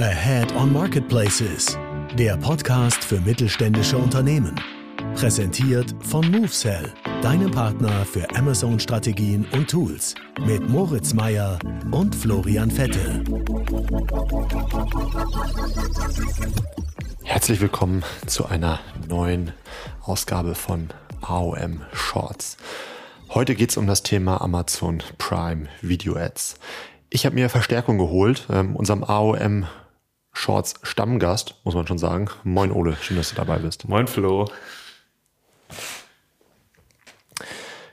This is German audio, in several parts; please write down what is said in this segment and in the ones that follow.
Ahead on Marketplaces, der Podcast für mittelständische Unternehmen. Präsentiert von MoveSell, deinem Partner für Amazon-Strategien und Tools. Mit Moritz Meyer und Florian Vettel. Herzlich willkommen zu einer neuen Ausgabe von AOM Shorts. Heute geht es um das Thema Amazon Prime Video Ads. Ich habe mir Verstärkung geholt, ähm, unserem AOM Shorts Stammgast, muss man schon sagen. Moin Ole, schön, dass du dabei bist. Moin Flo.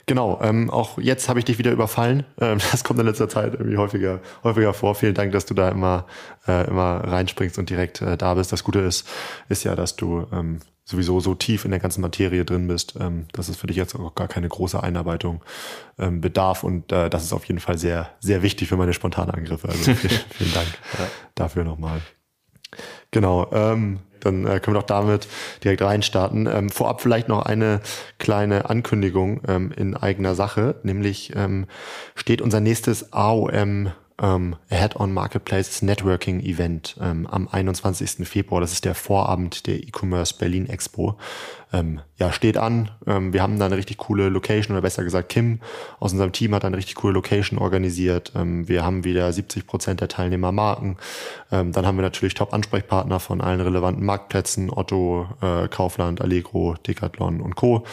Genau, ähm, auch jetzt habe ich dich wieder überfallen. Ähm, das kommt in letzter Zeit irgendwie häufiger, häufiger vor. Vielen Dank, dass du da immer, äh, immer reinspringst und direkt äh, da bist. Das Gute ist, ist ja, dass du ähm, sowieso so tief in der ganzen Materie drin bist, ähm, dass es für dich jetzt auch gar keine große Einarbeitung ähm, bedarf. Und äh, das ist auf jeden Fall sehr, sehr wichtig für meine spontane Angriffe. Also vielen, vielen Dank dafür nochmal. Genau, ähm, dann äh, können wir doch damit direkt reinstarten. Ähm, vorab vielleicht noch eine kleine Ankündigung ähm, in eigener Sache, nämlich ähm, steht unser nächstes AOM ähm, Head-on Marketplaces Networking Event ähm, am 21. Februar. Das ist der Vorabend der E-Commerce Berlin Expo. Ähm, ja, steht an. Ähm, wir haben da eine richtig coole Location oder besser gesagt Kim aus unserem Team hat eine richtig coole Location organisiert. Ähm, wir haben wieder 70 Prozent der Teilnehmer Marken. Ähm, dann haben wir natürlich Top-Ansprechpartner von allen relevanten Marktplätzen, Otto, äh, Kaufland, Allegro, Decathlon und Co.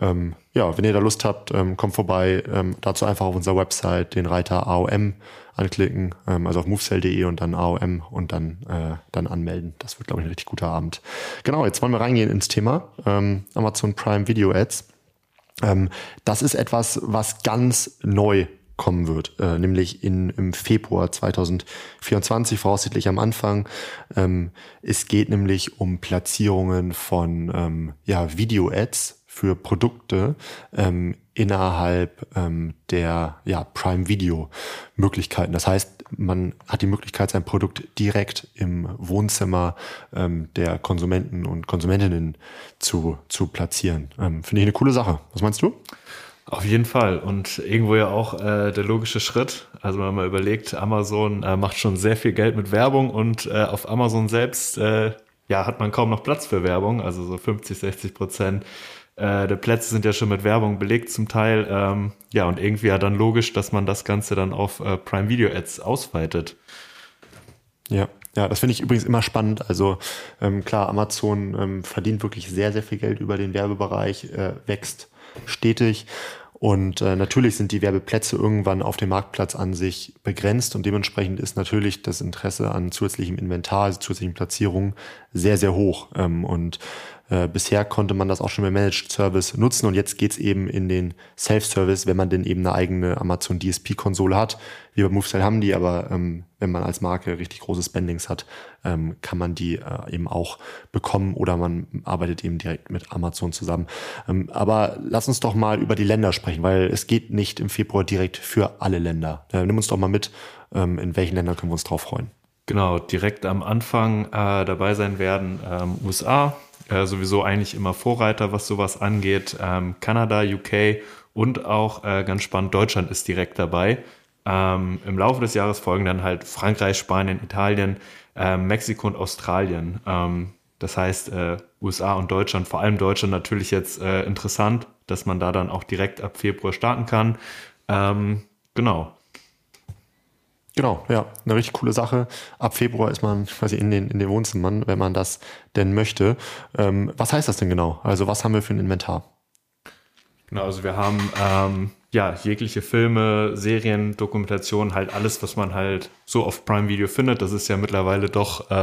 Ähm, ja, wenn ihr da Lust habt, ähm, kommt vorbei. Ähm, dazu einfach auf unserer Website den Reiter AOM anklicken, ähm, also auf movesell.de und dann AOM und dann, äh, dann anmelden. Das wird, glaube ich, ein richtig guter Abend. Genau, jetzt wollen wir reingehen ins Thema ähm, Amazon Prime Video Ads. Ähm, das ist etwas, was ganz neu kommen wird, äh, nämlich in, im Februar 2024, voraussichtlich am Anfang. Ähm, es geht nämlich um Platzierungen von ähm, ja, Video-Ads für Produkte ähm, innerhalb ähm, der ja, Prime Video Möglichkeiten. Das heißt, man hat die Möglichkeit, sein Produkt direkt im Wohnzimmer ähm, der Konsumenten und Konsumentinnen zu, zu platzieren. Ähm, Finde ich eine coole Sache. Was meinst du? Auf jeden Fall und irgendwo ja auch äh, der logische Schritt. Also wenn man mal überlegt, Amazon äh, macht schon sehr viel Geld mit Werbung und äh, auf Amazon selbst äh, ja hat man kaum noch Platz für Werbung, also so 50, 60 Prozent äh, der Plätze sind ja schon mit Werbung belegt zum Teil. Ähm, ja, und irgendwie ja dann logisch, dass man das Ganze dann auf äh, Prime Video Ads ausweitet. Ja. Ja, das finde ich übrigens immer spannend. Also ähm, klar, Amazon ähm, verdient wirklich sehr, sehr viel Geld über den Werbebereich, äh, wächst stetig. Und äh, natürlich sind die Werbeplätze irgendwann auf dem Marktplatz an sich begrenzt und dementsprechend ist natürlich das Interesse an zusätzlichem Inventar, also zusätzlichen Platzierungen sehr, sehr hoch. Ähm, und äh, bisher konnte man das auch schon mit Managed Service nutzen und jetzt geht's eben in den Self-Service, wenn man denn eben eine eigene Amazon DSP-Konsole hat. Wir bei MoveStyle haben die, aber ähm, wenn man als Marke richtig große Spendings hat, ähm, kann man die äh, eben auch bekommen oder man arbeitet eben direkt mit Amazon zusammen. Ähm, aber lass uns doch mal über die Länder sprechen, weil es geht nicht im Februar direkt für alle Länder. Äh, nimm uns doch mal mit, ähm, in welchen Ländern können wir uns drauf freuen. Genau, direkt am Anfang äh, dabei sein werden ähm, USA, äh, sowieso eigentlich immer Vorreiter, was sowas angeht. Ähm, Kanada, UK und auch äh, ganz spannend, Deutschland ist direkt dabei. Ähm, Im Laufe des Jahres folgen dann halt Frankreich, Spanien, Italien, äh, Mexiko und Australien. Ähm, das heißt, äh, USA und Deutschland, vor allem Deutschland natürlich jetzt äh, interessant, dass man da dann auch direkt ab Februar starten kann. Ähm, genau. Genau, ja, eine richtig coole Sache. Ab Februar ist man quasi in den, in den Wohnzimmern, wenn man das denn möchte. Ähm, was heißt das denn genau? Also was haben wir für ein Inventar? Genau, also wir haben ähm, ja jegliche Filme, Serien, Dokumentationen, halt alles, was man halt so auf Prime Video findet. Das ist ja mittlerweile doch äh,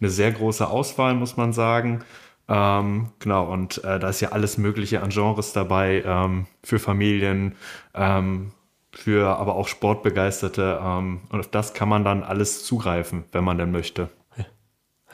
eine sehr große Auswahl, muss man sagen. Ähm, genau, und äh, da ist ja alles Mögliche an Genres dabei ähm, für Familien, ähm, für aber auch Sportbegeisterte. Ähm, und auf das kann man dann alles zugreifen, wenn man denn möchte.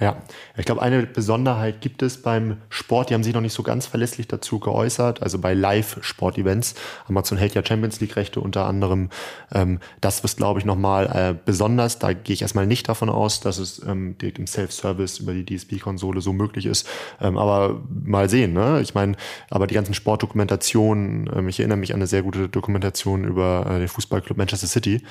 Ja, ich glaube, eine Besonderheit gibt es beim Sport, die haben sich noch nicht so ganz verlässlich dazu geäußert, also bei Live-Sport-Events. Amazon hält ja Champions League-Rechte unter anderem. Ähm, das ist, glaube ich, nochmal äh, besonders. Da gehe ich erstmal nicht davon aus, dass es ähm, im Self-Service über die DSP-Konsole so möglich ist. Ähm, aber mal sehen, ne? Ich meine, aber die ganzen Sportdokumentationen, ähm, ich erinnere mich an eine sehr gute Dokumentation über äh, den Fußballclub Manchester City.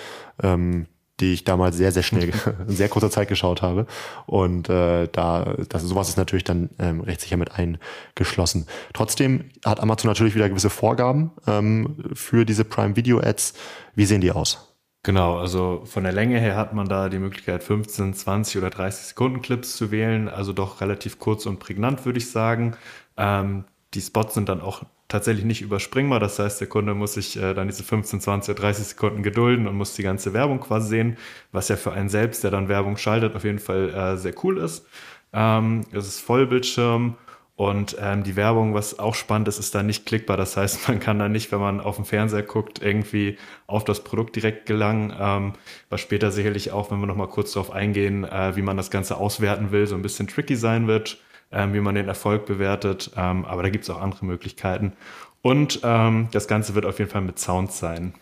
Ähm, die ich damals sehr, sehr schnell, in sehr kurzer Zeit geschaut habe. Und äh, da, das, sowas ist natürlich dann ähm, recht sicher mit eingeschlossen. Trotzdem hat Amazon natürlich wieder gewisse Vorgaben ähm, für diese Prime Video Ads. Wie sehen die aus? Genau, also von der Länge her hat man da die Möglichkeit, 15, 20 oder 30 Sekunden Clips zu wählen. Also doch relativ kurz und prägnant, würde ich sagen. Ähm, die Spots sind dann auch tatsächlich nicht überspringbar. Das heißt, der Kunde muss sich äh, dann diese 15, 20 oder 30 Sekunden gedulden und muss die ganze Werbung quasi sehen, was ja für einen selbst, der dann Werbung schaltet, auf jeden Fall äh, sehr cool ist. Ähm, es ist Vollbildschirm und ähm, die Werbung, was auch spannend ist, ist da nicht klickbar. Das heißt, man kann da nicht, wenn man auf dem Fernseher guckt, irgendwie auf das Produkt direkt gelangen. Ähm, was später sicherlich auch, wenn wir nochmal kurz darauf eingehen, äh, wie man das Ganze auswerten will, so ein bisschen tricky sein wird ähm, wie man den Erfolg bewertet. Ähm, aber da gibt es auch andere Möglichkeiten. Und ähm, das Ganze wird auf jeden Fall mit Sound sein.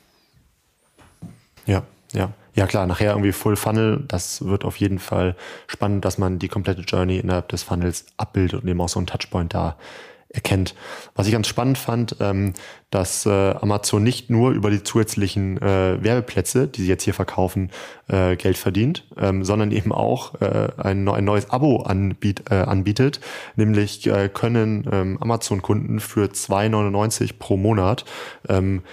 Ja, ja. Ja klar, nachher irgendwie Full Funnel, das wird auf jeden Fall spannend, dass man die komplette Journey innerhalb des Funnels abbildet und eben auch so einen Touchpoint da erkennt. Was ich ganz spannend fand, ähm, dass äh, Amazon nicht nur über die zusätzlichen äh, Werbeplätze, die sie jetzt hier verkaufen, äh, Geld verdient, ähm, sondern eben auch äh, ein, ein neues Abo anbiet, äh, anbietet. Nämlich äh, können ähm, Amazon-Kunden für 2,99 pro Monat ähm,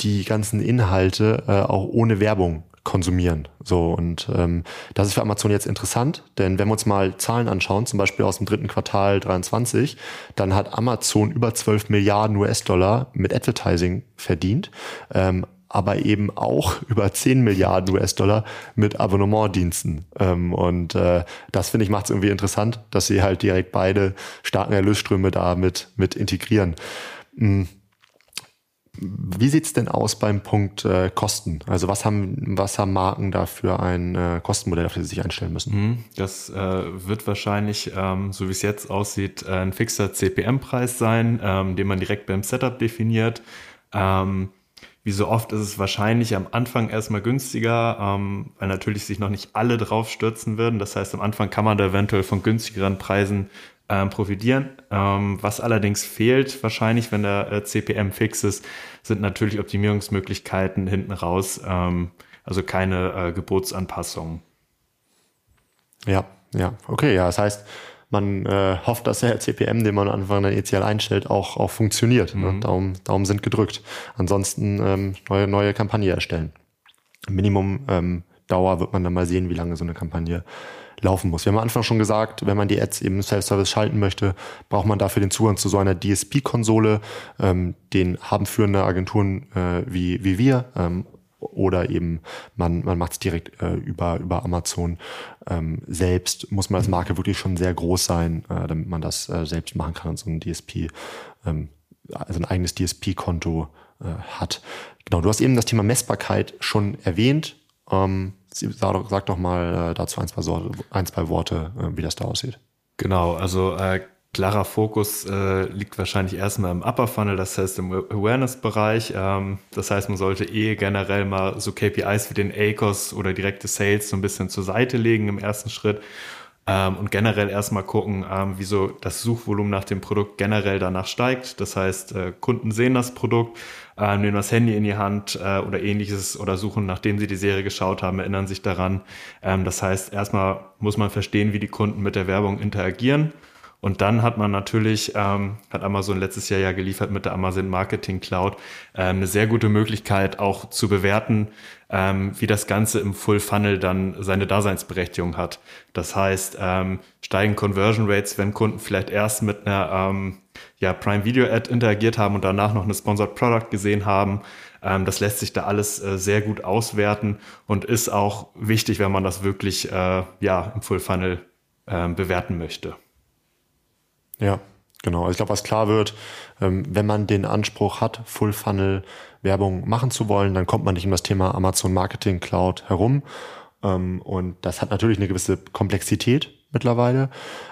die ganzen Inhalte äh, auch ohne Werbung konsumieren. So und ähm, das ist für Amazon jetzt interessant, denn wenn wir uns mal Zahlen anschauen, zum Beispiel aus dem dritten Quartal 23, dann hat Amazon über 12 Milliarden US-Dollar mit Advertising verdient. Ähm, aber eben auch über 10 Milliarden US-Dollar mit Abonnementdiensten. Ähm, und äh, das finde ich macht es irgendwie interessant, dass sie halt direkt beide starken Erlösströme da mit, mit integrieren. Mhm. Wie sieht's denn aus beim Punkt äh, Kosten? Also was haben, was haben Marken da für ein äh, Kostenmodell, auf das sie sich einstellen müssen? Mhm. Das äh, wird wahrscheinlich, ähm, so wie es jetzt aussieht, äh, ein fixer CPM-Preis sein, ähm, den man direkt beim Setup definiert. Ähm, wie so oft ist es wahrscheinlich am Anfang erstmal günstiger, ähm, weil natürlich sich noch nicht alle drauf stürzen würden. Das heißt, am Anfang kann man da eventuell von günstigeren Preisen ähm, profitieren. Ähm, was allerdings fehlt, wahrscheinlich, wenn der äh, CPM fix ist, sind natürlich Optimierungsmöglichkeiten hinten raus. Ähm, also keine äh, Gebotsanpassungen. Ja, ja, okay, ja. Das heißt, man äh, hofft, dass der CPM, den man am Anfang dann initial einstellt, auch, auch funktioniert. Mhm. Ne? Daumen, Daumen sind gedrückt. Ansonsten ähm, neue, neue Kampagne erstellen. Minimum ähm, Dauer wird man dann mal sehen, wie lange so eine Kampagne laufen muss. Wir haben am Anfang schon gesagt, wenn man die Ads eben Self-Service schalten möchte, braucht man dafür den Zugang zu so einer DSP-Konsole. Ähm, den haben führende Agenturen äh, wie, wie wir. Ähm, oder eben man, man macht es direkt äh, über, über Amazon ähm, selbst. Muss man als Marke wirklich schon sehr groß sein, äh, damit man das äh, selbst machen kann und so ein DSP, ähm, also ein eigenes DSP-Konto äh, hat. Genau, du hast eben das Thema Messbarkeit schon erwähnt. Ähm, sag, sag doch mal äh, dazu ein zwei, ein, zwei Worte, äh, wie das da aussieht. Genau, also äh, klarer Fokus äh, liegt wahrscheinlich erstmal im Upper Funnel, das heißt im Awareness-Bereich. Ähm, das heißt, man sollte eh generell mal so KPIs wie den ACOS oder direkte Sales so ein bisschen zur Seite legen im ersten Schritt ähm, und generell erstmal gucken, ähm, wieso das Suchvolumen nach dem Produkt generell danach steigt. Das heißt, äh, Kunden sehen das Produkt, äh, nehmen das Handy in die Hand äh, oder ähnliches oder suchen, nachdem sie die Serie geschaut haben, erinnern sich daran. Ähm, das heißt, erstmal muss man verstehen, wie die Kunden mit der Werbung interagieren. Und dann hat man natürlich, ähm, hat Amazon letztes Jahr ja geliefert mit der Amazon Marketing Cloud, ähm, eine sehr gute Möglichkeit auch zu bewerten, ähm, wie das Ganze im Full Funnel dann seine Daseinsberechtigung hat. Das heißt, ähm, steigen Conversion Rates, wenn Kunden vielleicht erst mit einer ähm, ja, Prime Video Ad interagiert haben und danach noch eine Sponsored Product gesehen haben. Ähm, das lässt sich da alles äh, sehr gut auswerten und ist auch wichtig, wenn man das wirklich äh, ja, im Full Funnel äh, bewerten möchte. Ja, genau. Also ich glaube, was klar wird, ähm, wenn man den Anspruch hat, Full Funnel Werbung machen zu wollen, dann kommt man nicht um das Thema Amazon Marketing Cloud herum. Ähm, und das hat natürlich eine gewisse Komplexität mittlerweile.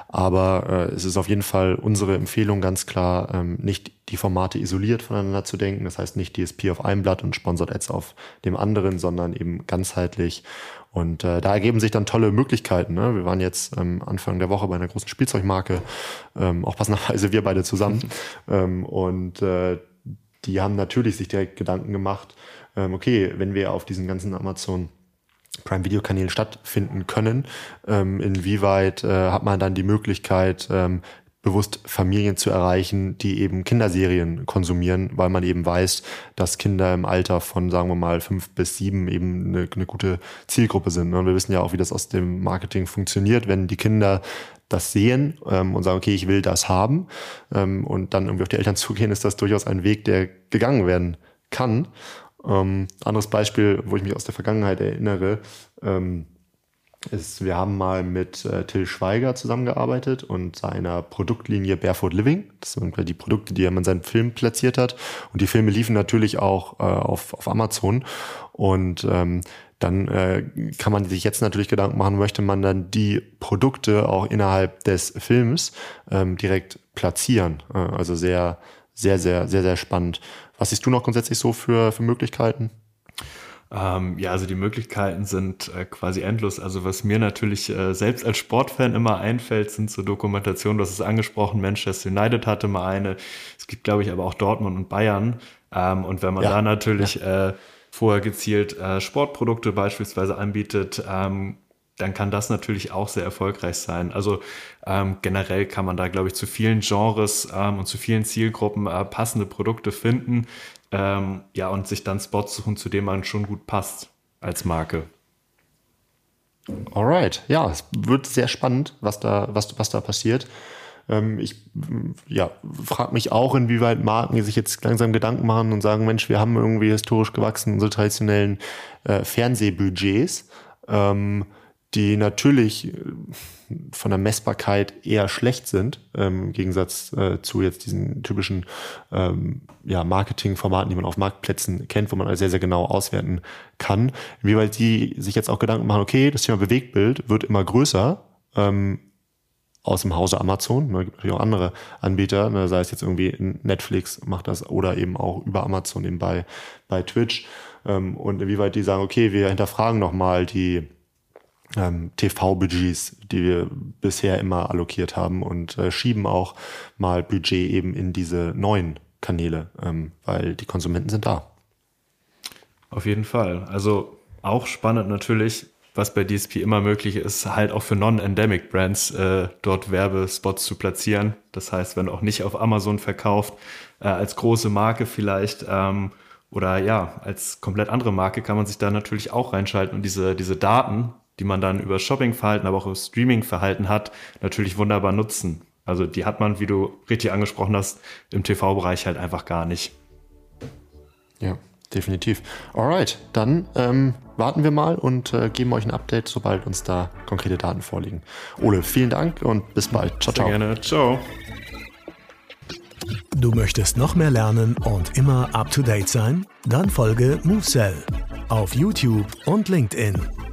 Aber äh, es ist auf jeden Fall unsere Empfehlung ganz klar, ähm, nicht die Formate isoliert voneinander zu denken. Das heißt nicht DSP auf einem Blatt und Sponsored Ads auf dem anderen, sondern eben ganzheitlich. Und äh, da ergeben sich dann tolle Möglichkeiten. Ne? Wir waren jetzt ähm, Anfang der Woche bei einer großen Spielzeugmarke, ähm, auch passenderweise wir beide zusammen. ähm, und äh, die haben natürlich sich direkt Gedanken gemacht, ähm, okay, wenn wir auf diesen ganzen Amazon Prime-Video-Kanälen stattfinden können. Ähm, inwieweit äh, hat man dann die Möglichkeit, ähm, bewusst Familien zu erreichen, die eben Kinderserien konsumieren, weil man eben weiß, dass Kinder im Alter von, sagen wir mal, fünf bis sieben eben eine, eine gute Zielgruppe sind. Und wir wissen ja auch, wie das aus dem Marketing funktioniert, wenn die Kinder das sehen ähm, und sagen, okay, ich will das haben ähm, und dann irgendwie auf die Eltern zugehen, ist das durchaus ein Weg, der gegangen werden kann. Ähm, anderes Beispiel, wo ich mich aus der Vergangenheit erinnere, ähm, ist, wir haben mal mit äh, Till Schweiger zusammengearbeitet und seiner Produktlinie Barefoot Living. Das sind die Produkte, die er in seinem Film platziert hat. Und die Filme liefen natürlich auch äh, auf, auf Amazon. Und ähm, dann äh, kann man sich jetzt natürlich Gedanken machen, möchte man dann die Produkte auch innerhalb des Films ähm, direkt platzieren. Äh, also sehr, sehr, sehr, sehr, sehr spannend. Was siehst du noch grundsätzlich so für, für Möglichkeiten? Ähm, ja, also die Möglichkeiten sind äh, quasi endlos. Also was mir natürlich äh, selbst als Sportfan immer einfällt, sind so Dokumentationen, du hast es angesprochen, Manchester United hatte mal eine. Es gibt, glaube ich, aber auch Dortmund und Bayern. Ähm, und wenn man ja, da natürlich ja. äh, vorher gezielt äh, Sportprodukte beispielsweise anbietet, ähm, dann kann das natürlich auch sehr erfolgreich sein. Also ähm, generell kann man da, glaube ich, zu vielen Genres ähm, und zu vielen Zielgruppen äh, passende Produkte finden. Ähm, ja, und sich dann Spots suchen, zu denen man schon gut passt als Marke. Alright, ja, es wird sehr spannend, was da, was, was da passiert. Ähm, ich ja, frage mich auch, inwieweit Marken sich jetzt langsam Gedanken machen und sagen, Mensch, wir haben irgendwie historisch gewachsen unsere traditionellen äh, Fernsehbudgets. Ähm, die natürlich äh, von der Messbarkeit eher schlecht sind, ähm, im Gegensatz äh, zu jetzt diesen typischen ähm, ja, Marketingformaten, die man auf Marktplätzen kennt, wo man also sehr, sehr genau auswerten kann. Inwieweit die sich jetzt auch Gedanken machen, okay, das Thema Bewegtbild wird immer größer, ähm, aus dem Hause Amazon. Ne, gibt natürlich auch andere Anbieter, ne, sei es jetzt irgendwie Netflix macht das oder eben auch über Amazon eben bei, bei Twitch. Ähm, und inwieweit die sagen, okay, wir hinterfragen nochmal die ähm, TV-Budgets, die wir bisher immer allokiert haben und äh, schieben auch mal Budget eben in diese neuen Kanäle, ähm, weil die Konsumenten sind da. Auf jeden Fall. Also auch spannend natürlich, was bei DSP immer möglich ist, halt auch für non-endemic Brands äh, dort Werbespots zu platzieren. Das heißt, wenn auch nicht auf Amazon verkauft, äh, als große Marke vielleicht ähm, oder ja, als komplett andere Marke kann man sich da natürlich auch reinschalten und diese, diese Daten die man dann über Shoppingverhalten, aber auch über Streamingverhalten hat, natürlich wunderbar nutzen. Also die hat man, wie du richtig angesprochen hast, im TV-Bereich halt einfach gar nicht. Ja, definitiv. Alright, dann ähm, warten wir mal und äh, geben euch ein Update, sobald uns da konkrete Daten vorliegen. Ole, vielen Dank und bis bald. Ciao, ciao. Sehr gerne. Ciao. Du möchtest noch mehr lernen und immer up to date sein? Dann folge MoveSell auf YouTube und LinkedIn.